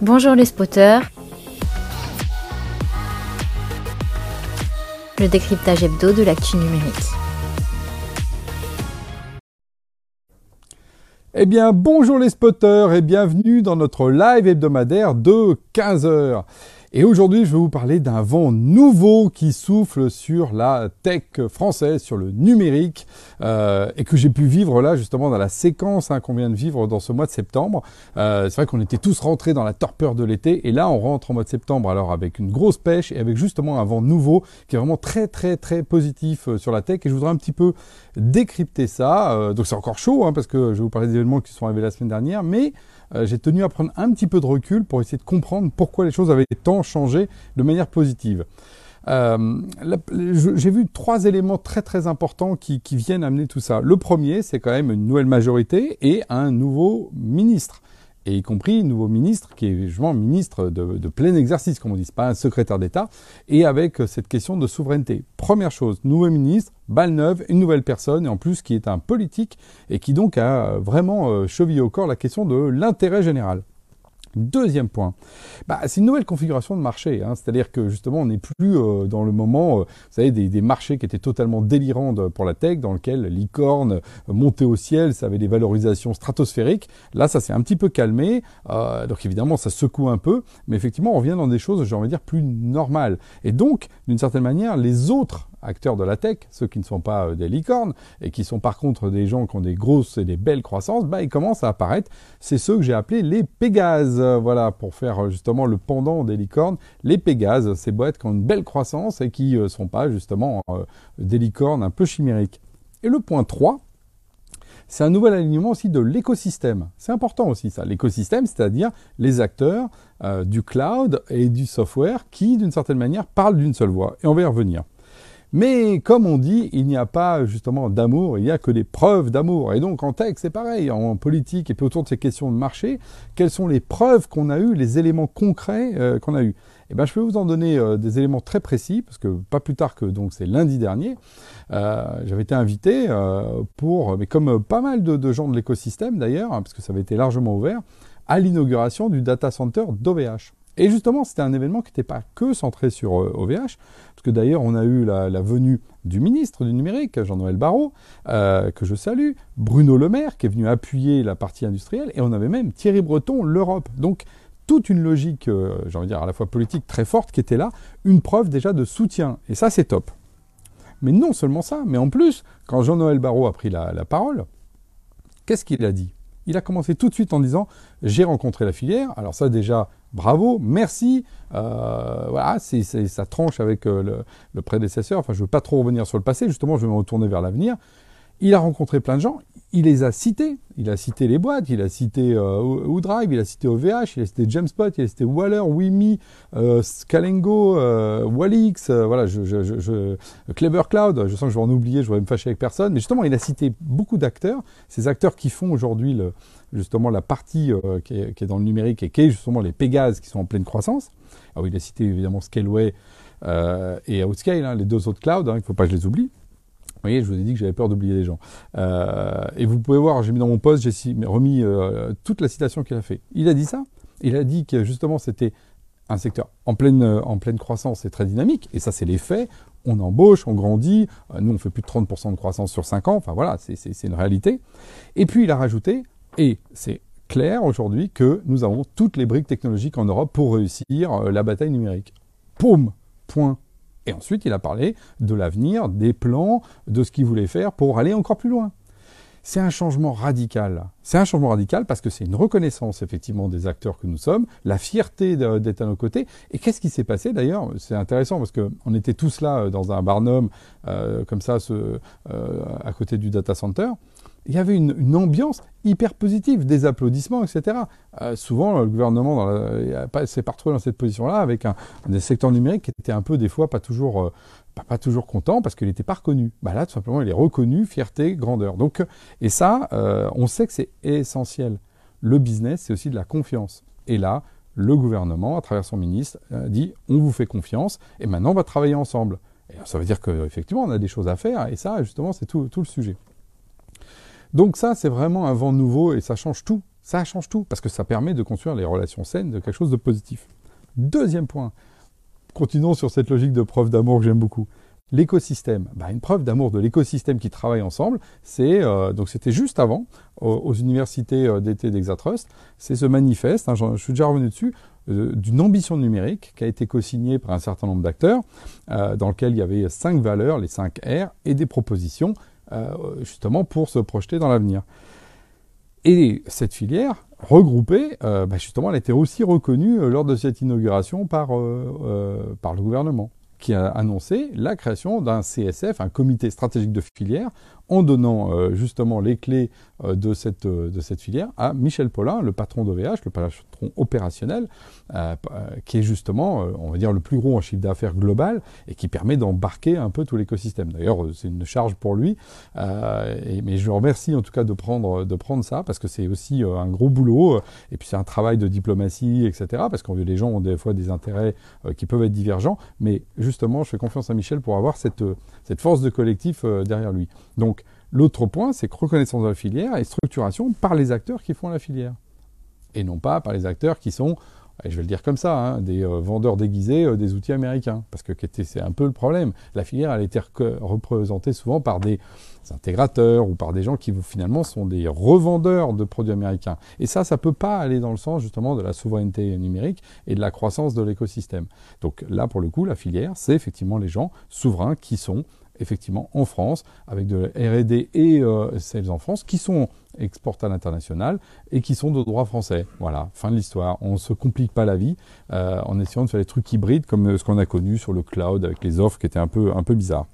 Bonjour les spotters. Le décryptage hebdo de l'actu numérique. Eh bien, bonjour les spotters et bienvenue dans notre live hebdomadaire de 15h. Et aujourd'hui, je vais vous parler d'un vent nouveau qui souffle sur la tech française, sur le numérique, euh, et que j'ai pu vivre là justement dans la séquence hein, qu'on vient de vivre dans ce mois de septembre. Euh, c'est vrai qu'on était tous rentrés dans la torpeur de l'été, et là on rentre en mois de septembre alors avec une grosse pêche et avec justement un vent nouveau qui est vraiment très très très positif euh, sur la tech. Et je voudrais un petit peu décrypter ça. Euh, donc c'est encore chaud hein, parce que je vais vous parler des événements qui sont arrivés la semaine dernière, mais euh, j'ai tenu à prendre un petit peu de recul pour essayer de comprendre pourquoi les choses avaient tant changé de manière positive. Euh, j'ai vu trois éléments très très importants qui, qui viennent amener tout ça. Le premier, c'est quand même une nouvelle majorité et un nouveau ministre et y compris nouveau ministre, qui est justement ministre de, plein exercice, comme on dit, pas un secrétaire d'État, et avec cette question de souveraineté. Première chose, nouveau ministre, balle neuve, une nouvelle personne, et en plus qui est un politique, et qui donc a vraiment euh, chevillé au corps la question de l'intérêt général. Deuxième point, bah, c'est une nouvelle configuration de marché. Hein. C'est-à-dire que justement, on n'est plus euh, dans le moment, euh, vous savez, des, marchés qui étaient totalement délirants pour la tech, dans lequel l'icorne euh, montait au ciel, ça avait des valorisations stratosphériques. Là, ça s'est un petit peu calmé. donc évidemment, ça secoue un peu, mais effectivement, on revient dans des choses, j'ai envie de dire, plus normales. Et donc, d'une certaine manière, les autres acteurs de la tech, ceux qui ne sont pas euh, des licornes, et qui sont par contre des gens qui ont des grosses et des belles croissances, bah, ils commencent à apparaître. C'est ceux que j'ai appelés les Pégases, euh, voilà, pour faire euh, justement le pendant des licornes. Les Pégases, ces boîtes qui ont une belle croissance et qui ne sont pas justement des licornes un peu chimériques. Et le point 3, c'est un nouvel alignement aussi de l'écosystème. C'est important aussi ça. L'écosystème, c'est-à-dire les acteurs du cloud et du software qui, d'une certaine manière, parlent d'une seule voix. Et on va y revenir. Mais comme on dit, il n'y a pas justement d'amour, il n'y a que des preuves d'amour. Et donc en tech, c'est pareil, en politique et puis autour de ces questions de marché, quelles sont les preuves qu'on a eues, les éléments concrets euh, qu'on a eus? Eh ben, je peux vous en donner euh, des éléments très précis, parce que pas plus tard que donc c'est lundi dernier, euh, j'avais été invité pour, mais comme pas mal de, gens de l'écosystème d'ailleurs, hein, parce que ça avait été largement ouvert, à l'inauguration du data center d'OVH. Et justement, c'était un événement qui n'était pas que centré sur OVH, euh, parce que d'ailleurs, on a eu la, venue du ministre du numérique, Jean-Noël Barrot, euh, que je salue, Bruno Le Maire, qui est venu appuyer la partie industrielle, et on avait même Thierry Breton, l'Europe. Donc, toute une logique, euh, j'ai envie de dire, à la fois politique très forte qui était là, une preuve déjà de soutien. Et ça, c'est top. Mais non seulement ça, mais en plus, quand Jean-Noël Barrot a pris la parole, qu'est-ce qu'il a dit? Il a commencé tout de suite en disant j'ai rencontré la filière. Alors ça déjà, bravo, merci. Euh, voilà, ça tranche avec euh, le, prédécesseur. Enfin, je ne veux pas trop revenir sur le passé. Justement, je vais me retourner vers l'avenir. Il a rencontré plein de gens, il les a cités. Il a cité les boîtes, il a cité euh, il a cité OVH, il a cité Jamspot, il a cité Waller, Wimi, euh, Scalengo, euh, Wallix, euh, voilà, je, je, je, Clever Cloud. Je sens que je vais en oublier, je vais me fâcher avec personne. Mais justement, il a cité beaucoup d'acteurs, ces acteurs qui font aujourd'hui justement la partie qui est, qui, est, dans le numérique et qui est justement les Pegasus qui sont en pleine croissance. Alors, il a cité évidemment Scaleway et Outscale, hein, les deux autres clouds, hein, il ne faut pas que je les oublie. Vous voyez, je vous ai dit que j'avais peur d'oublier les gens. Euh, et vous pouvez voir, j'ai mis dans mon poste, j'ai remis euh, toute la citation qu'il a fait. Il a dit ça. Il a dit que justement c'était un secteur en pleine, euh, en pleine croissance et très dynamique. Et ça, c'est les faits. On embauche, on grandit. nous, on fait plus de 30% de croissance sur 5 ans. Enfin voilà, c'est une réalité. Et puis il a rajouté, et c'est clair aujourd'hui, que nous avons toutes les briques technologiques en Europe pour réussir la bataille numérique. Poum Point et ensuite, il a parlé de l'avenir, des plans, de ce qu'il voulait faire pour aller encore plus loin. C'est un changement radical. C'est un changement radical parce que c'est une reconnaissance effectivement des acteurs que nous sommes, la fierté d'être à nos côtés. Et qu'est-ce qui s'est passé d'ailleurs? C'est intéressant parce qu'on était tous là euh, dans un barnum euh, comme ça euh, à côté du data center il y avait une, ambiance hyper positive, des applaudissements, etc. Euh, souvent, le gouvernement s'est pas retrouvé dans cette position-là avec un, des secteurs numériques qui était un peu, des fois, pas toujours, euh, pas, toujours content parce qu'il n'était pas reconnu. Bah là, tout simplement, il est reconnu, fierté, grandeur. Donc, et ça, euh, on sait que c'est essentiel. Le business, c'est aussi de la confiance. Et là, le gouvernement, à travers son ministre, dit on vous fait confiance et maintenant on va travailler ensemble. Et ça veut dire qu'effectivement, on a des choses à faire et ça, justement, c'est tout le sujet. Donc ça, c'est vraiment un vent nouveau et ça change tout. Ça change tout, parce que ça permet de construire les relations saines de quelque chose de positif. Deuxième point, continuons sur cette logique de preuve d'amour que j'aime beaucoup. L'écosystème, bah, une preuve d'amour de l'écosystème qui travaille ensemble, c'est euh, donc c'était juste avant aux, universités euh, d'été d'Exatrust, c'est ce manifeste, hein, je suis déjà revenu dessus, euh, d'une ambition numérique qui a été co-signé par un certain nombre d'acteurs, dans lequel il y avait cinq valeurs, les cinq R, et des propositions justement pour se projeter dans l'avenir. Et cette filière regroupée, bah, justement, elle été aussi reconnue lors de cette inauguration par, par le gouvernement qui a annoncé la création d'un CSF, un comité stratégique de filière, en donnant euh, justement les clés euh, de, cette, euh, de cette filière à Michel Paulin, le patron d'OVH, le patron opérationnel, qui est justement, on va dire, le plus gros en chiffre d'affaires global et qui permet d'embarquer un peu tout l'écosystème. D'ailleurs, c'est une charge pour lui, mais je le remercie en tout cas de prendre, de prendre ça, parce que c'est aussi un gros boulot, et puis c'est un travail de diplomatie, etc., parce que les gens ont des fois des intérêts qui peuvent être divergents, mais justement, je fais confiance à Michel pour avoir cette, cette force de collectif derrière lui. Donc, l'autre point, c'est que reconnaissance de la filière et structuration par les acteurs qui font la filière. Et non pas par les acteurs qui sont, je vais le dire comme ça, hein, des euh, vendeurs déguisés euh, des outils américains. Parce que c'est un peu le problème? La filière, elle a été représentée souvent par des intégrateurs ou par des gens qui finalement sont des revendeurs de produits américains. Et ça, ça ne peut pas aller dans le sens justement de la souveraineté numérique et de la croissance de l'écosystème. Donc là, pour le coup, la filière, c'est effectivement les gens souverains qui sont effectivement en France, avec de R&D et euh, sales en France, qui sont exportés à l'international et qui sont de droit français. Voilà, fin de l'histoire. On ne se complique pas la vie euh, en essayant de faire des trucs hybrides comme ce qu'on a connu sur le cloud avec les offres qui étaient un peu, un peu bizarres.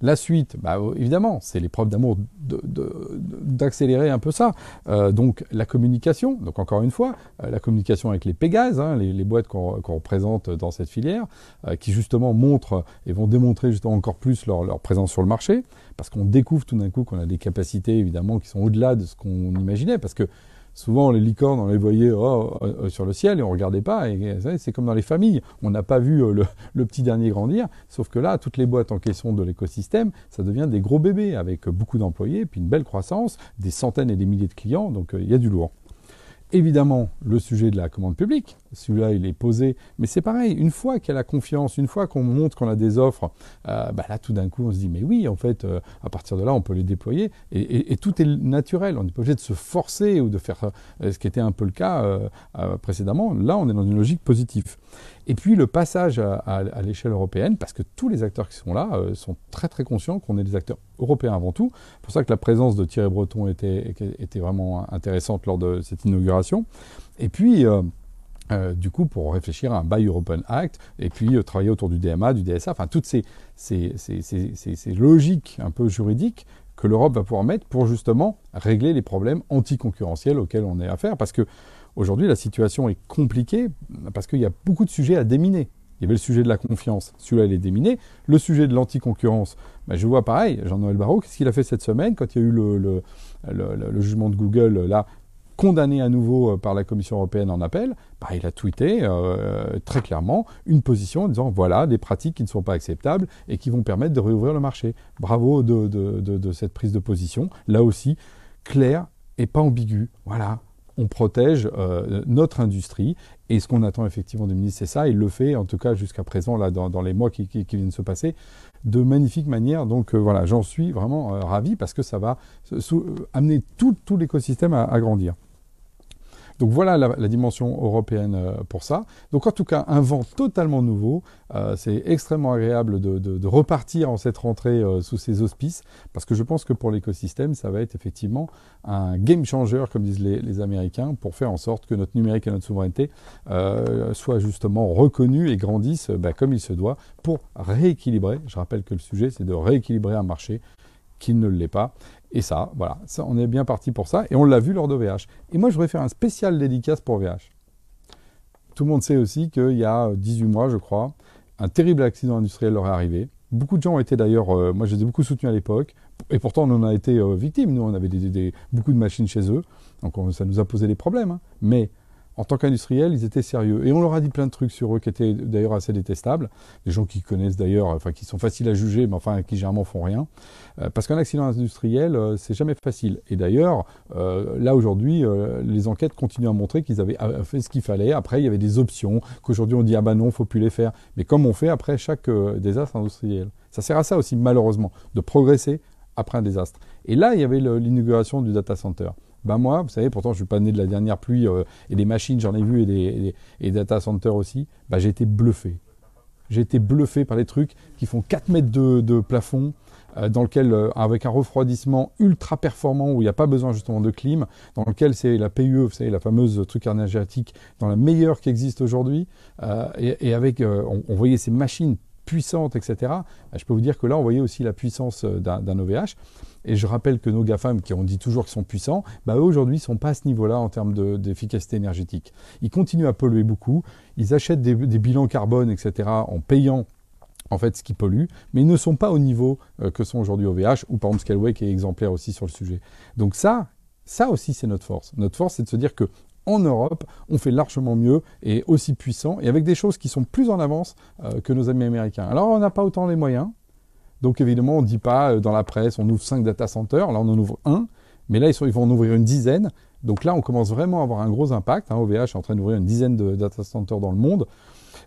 La suite, bah, évidemment, c'est l'épreuve d'amour d'accélérer un peu ça. Euh, donc la communication, donc encore une fois, euh, la communication avec les Pégases, hein, les, boîtes qu'on représente dans cette filière, euh, qui justement montrent et vont démontrer justement encore plus leur, leur présence sur le marché, parce qu'on découvre tout d'un coup qu'on a des capacités évidemment qui sont au-delà de ce qu'on imaginait, parce que souvent les licornes, on les voyait oh, euh, euh, sur le ciel et on regardait pas. Et c'est comme dans les familles, on n'a pas vu euh, le, petit dernier grandir. Sauf que là, toutes les boîtes en question de l'écosystème, ça devient des gros bébés avec beaucoup d'employés, puis une belle croissance, des centaines et des milliers de clients. Donc il y a du lourd. Évidemment, le sujet de la commande publique, celui-là, il est posé. Mais c'est pareil, une fois qu'il y a la confiance, une fois qu'on montre qu'on a des offres, euh, bah là, tout d'un coup, on se dit, mais oui, en fait, euh, à partir de là, on peut les déployer. Et, tout est naturel. On n'est pas obligé de se forcer ou de faire euh, ce qui était un peu le cas précédemment. Là, on est dans une logique positive. Et puis le passage à, l'échelle européenne, parce que tous les acteurs qui sont là sont très très conscients qu'on est des acteurs européens avant tout. C'est pour ça que la présence de Thierry Breton était, était vraiment intéressante lors de cette inauguration. Et puis, euh, du coup, pour réfléchir à un Buy European Act, et puis euh, travailler autour du DMA, du DSA, enfin toutes ces, ces, ces, logiques un peu juridiques que l'Europe va pouvoir mettre pour justement régler les problèmes anticoncurrentiels auxquels on est affaire. Parce que aujourd'hui, la situation est compliquée, parce qu'il y a beaucoup de sujets à déminer. Il y avait le sujet de la confiance, celui-là il est déminé. Le sujet de l'anticoncurrence, ben, je vois pareil, Jean-Noël Barrot, qu'est-ce qu'il a fait cette semaine quand il y a eu le, le, le jugement de Google là condamné à nouveau euh, par la Commission européenne en appel, bah, il a tweeté euh, très clairement une position en disant voilà des pratiques qui ne sont pas acceptables et qui vont permettre de réouvrir le marché. Bravo de, cette prise de position. Là aussi, clair et pas ambigu. Voilà, on protège euh, notre industrie. Et ce qu'on attend effectivement du ministre, c'est ça. Il le fait, en tout cas jusqu'à présent, là, dans, les mois qui, viennent de se passer, de magnifique manière. Donc voilà, j'en suis vraiment ravi parce que ça va amener tout, l'écosystème à grandir. Donc voilà la, dimension européenne euh, pour ça. Donc en tout cas, un vent totalement nouveau. Euh, c'est extrêmement agréable de, repartir en cette rentrée euh, sous ces auspices, parce que je pense que pour l'écosystème, ça va être effectivement un game changer, comme disent les, Américains, pour faire en sorte que notre numérique et notre souveraineté soient justement reconnus et grandissent bah, comme il se doit pour rééquilibrer. Je rappelle que le sujet, c'est de rééquilibrer un marché qui ne l'est pas. Et ça, voilà, ça, on est bien parti pour ça. Et on l'a vu lors de VH. Et moi, je voudrais faire un spécial dédicace pour VH. Tout le monde sait aussi qu'il y a 18 mois, je crois, un terrible accident industriel leur est arrivé. Beaucoup de gens ont été d'ailleurs, euh, moi je les ai beaucoup soutenus à l'époque, et pourtant on en a été euh, victimes. Nous, on avait des, beaucoup de machines chez eux, donc ça nous a posé des problèmes. Hein. Mais en tant qu'industriels, ils étaient sérieux. Et on leur a dit plein de trucs sur eux qui étaient d'ailleurs assez détestables. Des gens qui connaissent d'ailleurs, enfin qui sont faciles à juger, mais enfin qui généralement font rien. Euh, parce qu'un accident industriel, euh, c'est jamais facile. Et d'ailleurs, euh, là aujourd'hui, les enquêtes continuent à montrer qu'ils avaient fait ce qu'il fallait. Après, il y avait des options qu'aujourd'hui on dit ah ben non, faut plus les faire. Mais comme on fait après chaque désastre industriel. Ça sert à ça aussi, malheureusement, de progresser après un désastre. Et là, il y avait l'inauguration du data center. Ben moi, vous savez, pourtant je suis pas né de la dernière pluie et des machines, j'en ai vu et des, data centers aussi. Ben, j'ai été bluffé. J'ai été bluffé par les trucs qui font 4 mètres de, plafond, euh, dans lequel, euh, avec un refroidissement ultra performant, où il n'y a pas besoin justement de clim, dans lequel c'est la PUE, vous savez, la fameuse truc énergétique, dans la meilleure qui existe aujourd'hui, euh, et, avec, on, voyait ces machines puissantes, etc. Bah, je peux vous dire que là, on voyait aussi la puissance d'un OVH. Et je rappelle que nos GAFAM, qui ont dit toujours qu'ils sont puissants, bah, aujourd'hui ne sont pas à ce niveau-là en termes d'efficacité énergétique. Ils continuent à polluer beaucoup, ils achètent des, des bilans carbone, etc., en payant en fait ce qui pollue, mais ils ne sont pas au niveau euh, que sont aujourd'hui OVH ou par exemple Scaleway qui est exemplaire aussi sur le sujet. Donc ça, ça aussi c'est notre force. Notre force c'est de se dire que en Europe, on fait largement mieux et aussi puissant et avec des choses qui sont plus en avance euh, que nos amis américains. Alors on n'a pas autant les moyens, donc évidemment on ne dit pas euh, dans la presse on ouvre 5 data centers, là on en ouvre un, mais là ils, vont en ouvrir une dizaine. Donc là on commence vraiment à avoir un gros impact. Hein. OVH est en train d'ouvrir une dizaine de data centers dans le monde.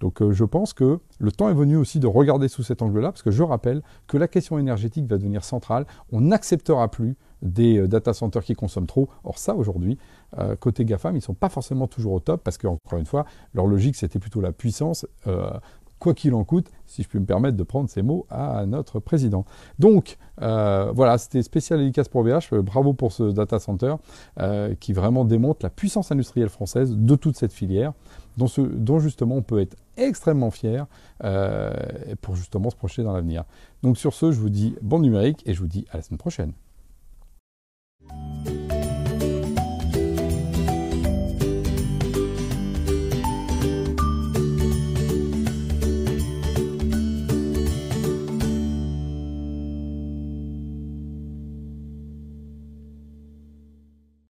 Donc euh, je pense que le temps est venu aussi de regarder sous cet angle-là, parce que je rappelle que la question énergétique va devenir centrale. On n'acceptera plus des euh, data centers qui consomment trop. Or ça, aujourd'hui, euh, côté GAFAM, ils ne sont pas forcément toujours au top, parce qu'encore une fois, leur logique, c'était plutôt la puissance. quoi qu'il en coûte, si je puis me permettre de prendre ces mots à notre président. Donc, voilà, c'était spécial efficace pour VH. bravo pour ce data center qui vraiment démontre la puissance industrielle française de toute cette filière dont, justement on peut être extrêmement fier euh, pour justement se projeter dans l'avenir. Donc sur ce, je vous dis bon numérique et je vous dis à la semaine prochaine.